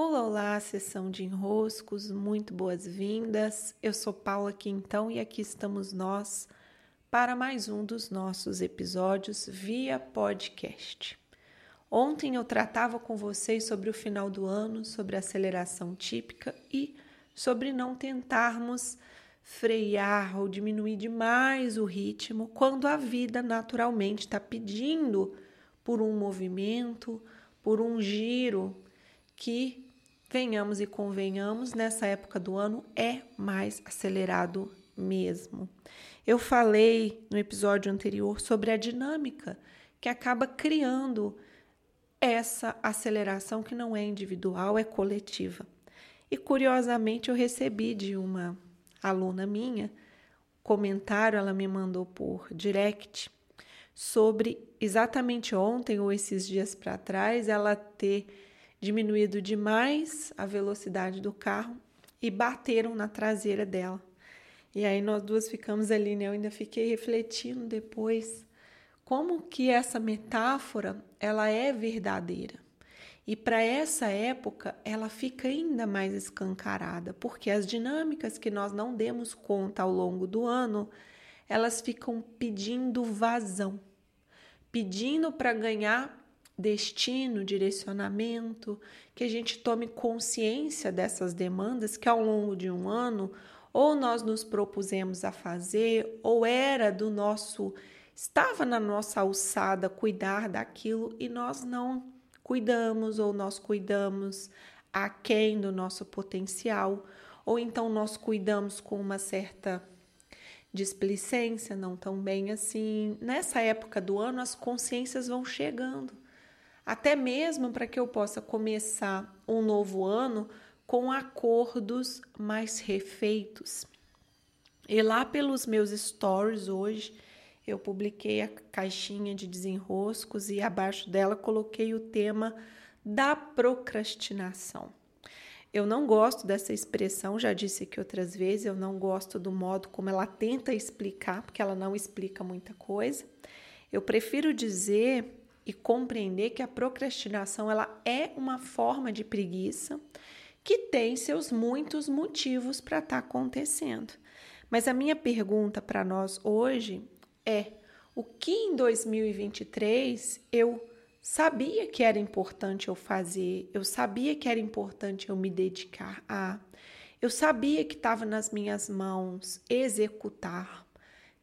Olá, olá, sessão de enroscos, muito boas-vindas. Eu sou Paula Quintão e aqui estamos nós para mais um dos nossos episódios via podcast. Ontem eu tratava com vocês sobre o final do ano, sobre a aceleração típica e sobre não tentarmos frear ou diminuir demais o ritmo quando a vida naturalmente está pedindo por um movimento, por um giro que venhamos e convenhamos, nessa época do ano é mais acelerado mesmo. Eu falei no episódio anterior sobre a dinâmica que acaba criando essa aceleração que não é individual, é coletiva. E curiosamente eu recebi de uma aluna minha comentário, ela me mandou por direct sobre exatamente ontem ou esses dias para trás ela ter diminuído demais a velocidade do carro e bateram na traseira dela. E aí nós duas ficamos ali, né? Eu ainda fiquei refletindo depois como que essa metáfora ela é verdadeira. E para essa época ela fica ainda mais escancarada, porque as dinâmicas que nós não demos conta ao longo do ano, elas ficam pedindo vazão, pedindo para ganhar destino, direcionamento, que a gente tome consciência dessas demandas que ao longo de um ano ou nós nos propusemos a fazer, ou era do nosso, estava na nossa alçada cuidar daquilo e nós não cuidamos, ou nós cuidamos aquém do nosso potencial, ou então nós cuidamos com uma certa displicência, não tão bem assim. Nessa época do ano, as consciências vão chegando até mesmo para que eu possa começar um novo ano com acordos mais refeitos. E lá pelos meus stories hoje, eu publiquei a caixinha de desenroscos e abaixo dela coloquei o tema da procrastinação. Eu não gosto dessa expressão, já disse aqui outras vezes, eu não gosto do modo como ela tenta explicar, porque ela não explica muita coisa. Eu prefiro dizer e compreender que a procrastinação ela é uma forma de preguiça que tem seus muitos motivos para estar tá acontecendo. Mas a minha pergunta para nós hoje é: o que em 2023 eu sabia que era importante eu fazer, eu sabia que era importante eu me dedicar a, eu sabia que estava nas minhas mãos executar,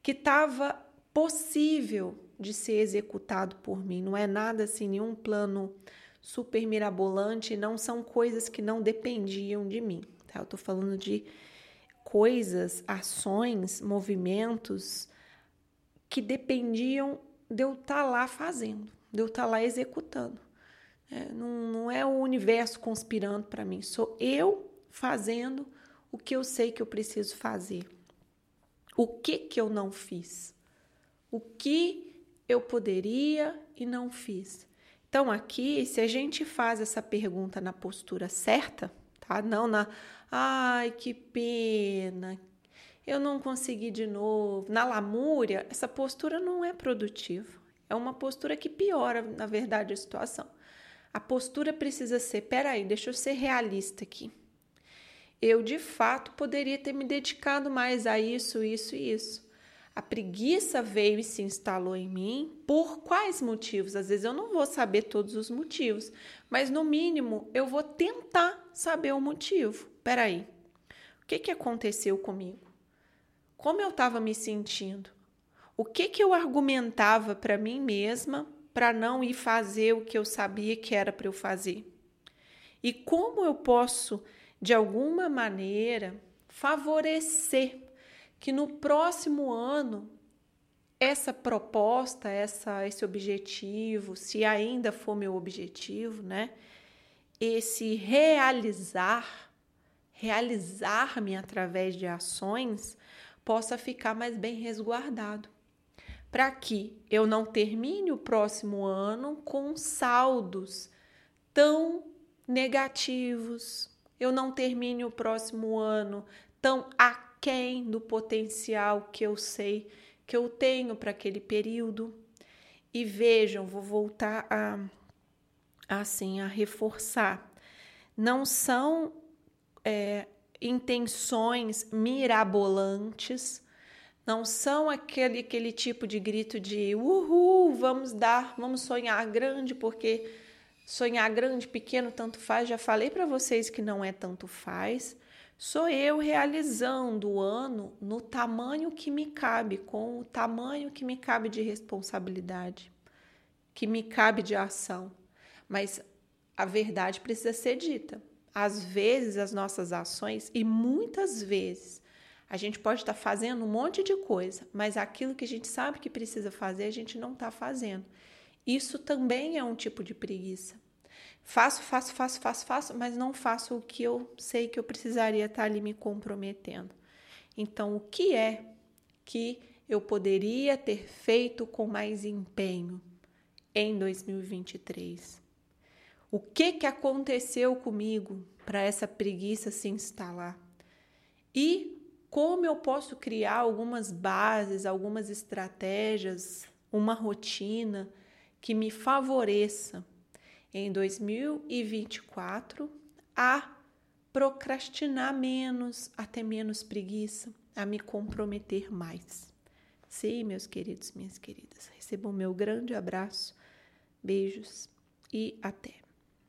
que estava possível de ser executado por mim. Não é nada assim, nenhum plano super mirabolante, não são coisas que não dependiam de mim. Tá? Eu estou falando de coisas, ações, movimentos que dependiam de eu estar tá lá fazendo, de eu estar tá lá executando. É, não, não é o universo conspirando para mim, sou eu fazendo o que eu sei que eu preciso fazer. O que que eu não fiz? O que eu poderia e não fiz. Então, aqui, se a gente faz essa pergunta na postura certa, tá? Não na, ai, que pena, eu não consegui de novo. Na lamúria, essa postura não é produtiva. É uma postura que piora, na verdade, a situação. A postura precisa ser: peraí, deixa eu ser realista aqui. Eu, de fato, poderia ter me dedicado mais a isso, isso e isso. A preguiça veio e se instalou em mim. Por quais motivos? Às vezes eu não vou saber todos os motivos, mas no mínimo eu vou tentar saber o motivo. Peraí, o que, que aconteceu comigo? Como eu estava me sentindo? O que, que eu argumentava para mim mesma para não ir fazer o que eu sabia que era para eu fazer? E como eu posso, de alguma maneira, favorecer que no próximo ano essa proposta, essa, esse objetivo, se ainda for meu objetivo, né? Esse realizar, realizar-me através de ações, possa ficar mais bem resguardado. Para que eu não termine o próximo ano com saldos tão negativos, eu não termine o próximo ano tão aquém do potencial que eu sei que eu tenho para aquele período. E vejam, vou voltar a assim a reforçar. não são é, intenções mirabolantes, não são aquele, aquele tipo de grito de uhul, vamos dar, vamos sonhar grande, porque sonhar grande, pequeno, tanto faz. Já falei para vocês que não é tanto faz. Sou eu realizando o ano no tamanho que me cabe, com o tamanho que me cabe de responsabilidade, que me cabe de ação. Mas a verdade precisa ser dita. Às vezes, as nossas ações, e muitas vezes, a gente pode estar fazendo um monte de coisa, mas aquilo que a gente sabe que precisa fazer, a gente não está fazendo. Isso também é um tipo de preguiça. Faço, faço, faço, faço, faço, mas não faço o que eu sei que eu precisaria estar ali me comprometendo. Então, o que é que eu poderia ter feito com mais empenho em 2023? O que que aconteceu comigo para essa preguiça se instalar? E como eu posso criar algumas bases, algumas estratégias, uma rotina que me favoreça em 2024 a procrastinar menos, a ter menos preguiça, a me comprometer mais. Sim, meus queridos, minhas queridas, recebam meu grande abraço, beijos e até.